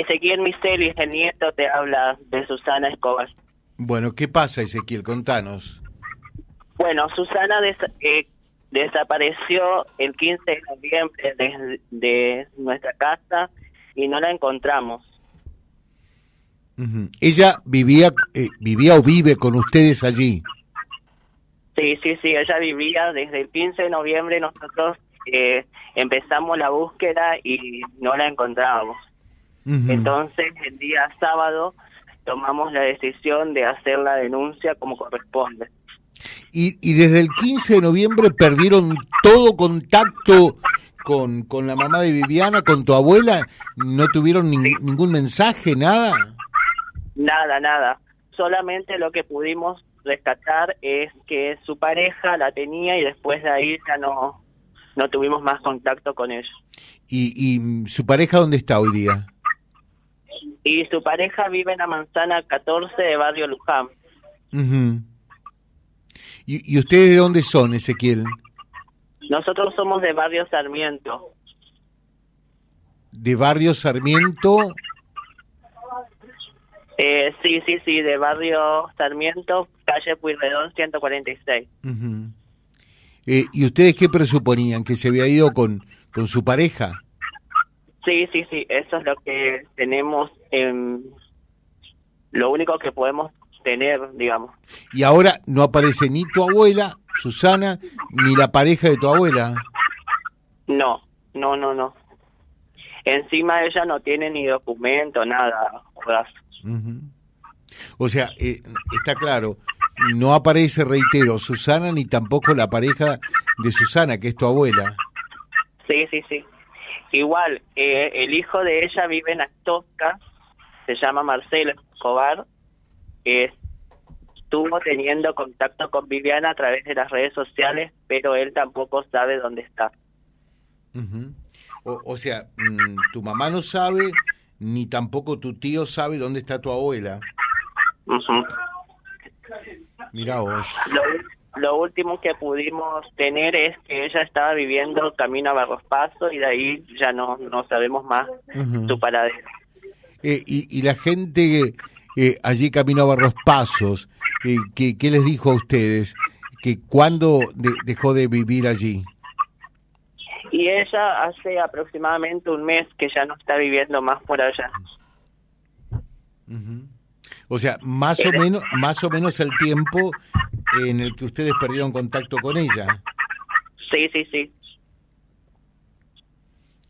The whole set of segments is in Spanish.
Ezequiel Miseli, el nieto, te habla de Susana Escobar. Bueno, ¿qué pasa, Ezequiel? Contanos. Bueno, Susana eh, desapareció el 15 de noviembre de, nuestra casa y no la encontramos. Ella vivía, eh, vivía o vive con ustedes allí. Sí, sí, sí, ella vivía desde el 15 de noviembre. Nosotros eh, empezamos la búsqueda y no la encontrábamos. Entonces, el día sábado tomamos la decisión de hacer la denuncia como corresponde. Y, y desde el 15 de noviembre perdieron todo contacto con, con la mamá de Viviana, con tu abuela, no tuvieron ningún mensaje, nada. Nada, nada. Solamente lo que pudimos rescatar es que su pareja la tenía y después de ahí ya no, no tuvimos más contacto con ella. ¿Y, y su pareja dónde está hoy día? Y su pareja vive en la manzana 14 de Barrio Luján. ¿Y, ¿Y ustedes de dónde son, Ezequiel? Nosotros somos de Barrio Sarmiento. ¿De Barrio Sarmiento? Eh, sí, sí, sí, de Barrio Sarmiento, calle Pueyrredón 146. eh, ¿Y ustedes qué presuponían? ¿Que se había ido con, con su pareja? Sí, sí, sí, eso es lo que tenemos, en, lo único que podemos tener, digamos. Y ahora no aparece ni tu abuela, Susana, ni la pareja de tu abuela. No, no, no, no. Encima ella no tiene ni documento, nada, O sea, eh, está claro, no aparece, reitero, Susana ni tampoco la pareja de Susana, que es tu abuela. Sí, sí, sí. Igual, eh, el hijo de ella vive en Astosca, se llama Marcelo Escobar, estuvo teniendo contacto con Viviana a través de las redes sociales, pero él tampoco sabe dónde está. o, sea, mm, tu mamá no sabe, ni tampoco tu tío sabe dónde está tu abuela. Mira vos lo último que pudimos tener es que ella estaba viviendo camino a Barros Paso y de ahí ya no, no sabemos más su paradero. Eh, y, y, la gente eh, allí camino a Barros Pasos, eh, ¿qué, ¿qué, les dijo a ustedes? que ¿Cuándo dejó de vivir allí? Y ella hace aproximadamente un mes que ya no está viviendo más por allá. O sea, más o menos, más o menos el tiempo en el que ustedes perdieron contacto con ella. Sí, sí, sí.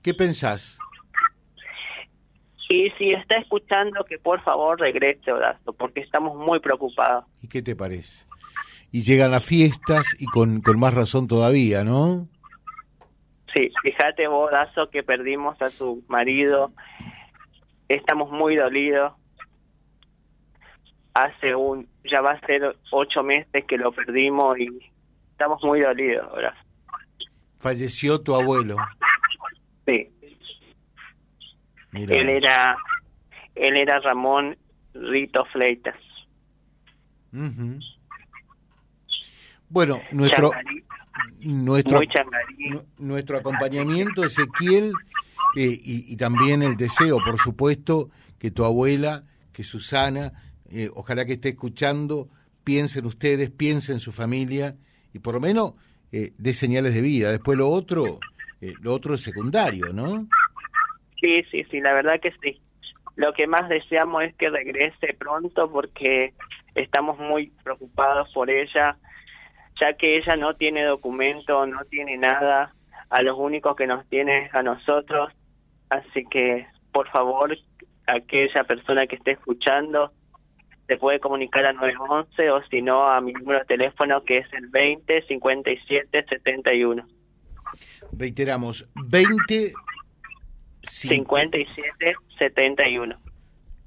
¿Qué pensás? Y si está escuchando, que por favor regrese, Horacio, porque estamos muy preocupados. ¿Y qué te parece? Y llegan las fiestas y con, con más razón todavía, ¿no? Sí, fíjate, Horacio, que perdimos a su marido. Estamos muy dolidos hace un, ya va a ser ocho meses que lo perdimos y estamos muy dolidos ahora. Falleció tu abuelo. Sí. Él era, él era Ramón Rito Fleitas. Bueno, nuestro nuestro nuestro acompañamiento Ezequiel eh, y, y también el deseo, por supuesto, que tu abuela, que Susana eh, ojalá que esté escuchando, piensen ustedes, piensen en su familia y por lo menos eh, dé señales de vida. Después lo otro, eh, lo otro es secundario, ¿no? Sí, sí, sí, la verdad que sí. Lo que más deseamos es que regrese pronto porque estamos muy preocupados por ella, ya que ella no tiene documento, no tiene nada, a los únicos que nos tiene es a nosotros, así que por favor, aquella persona que esté escuchando, se puede comunicar a 911 o si no a mi número de teléfono que es el 20 57 71. Reiteramos, 20 57 71.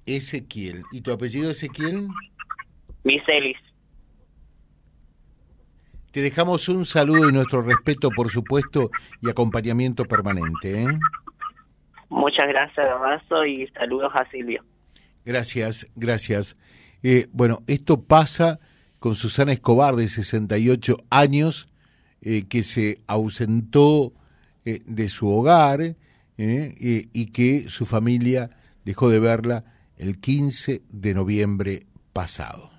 Ezequiel. ¿Y tu apellido Ezequiel? Miselis. Te dejamos un saludo y nuestro respeto, por supuesto, y acompañamiento permanente. ¿eh? Muchas gracias, Damaso, y saludos a Silvio. Gracias, gracias. Eh, bueno, esto pasa con Susana Escobar, de 68 años, eh, que se ausentó eh, de su hogar y que su familia dejó de verla el 15 de noviembre pasado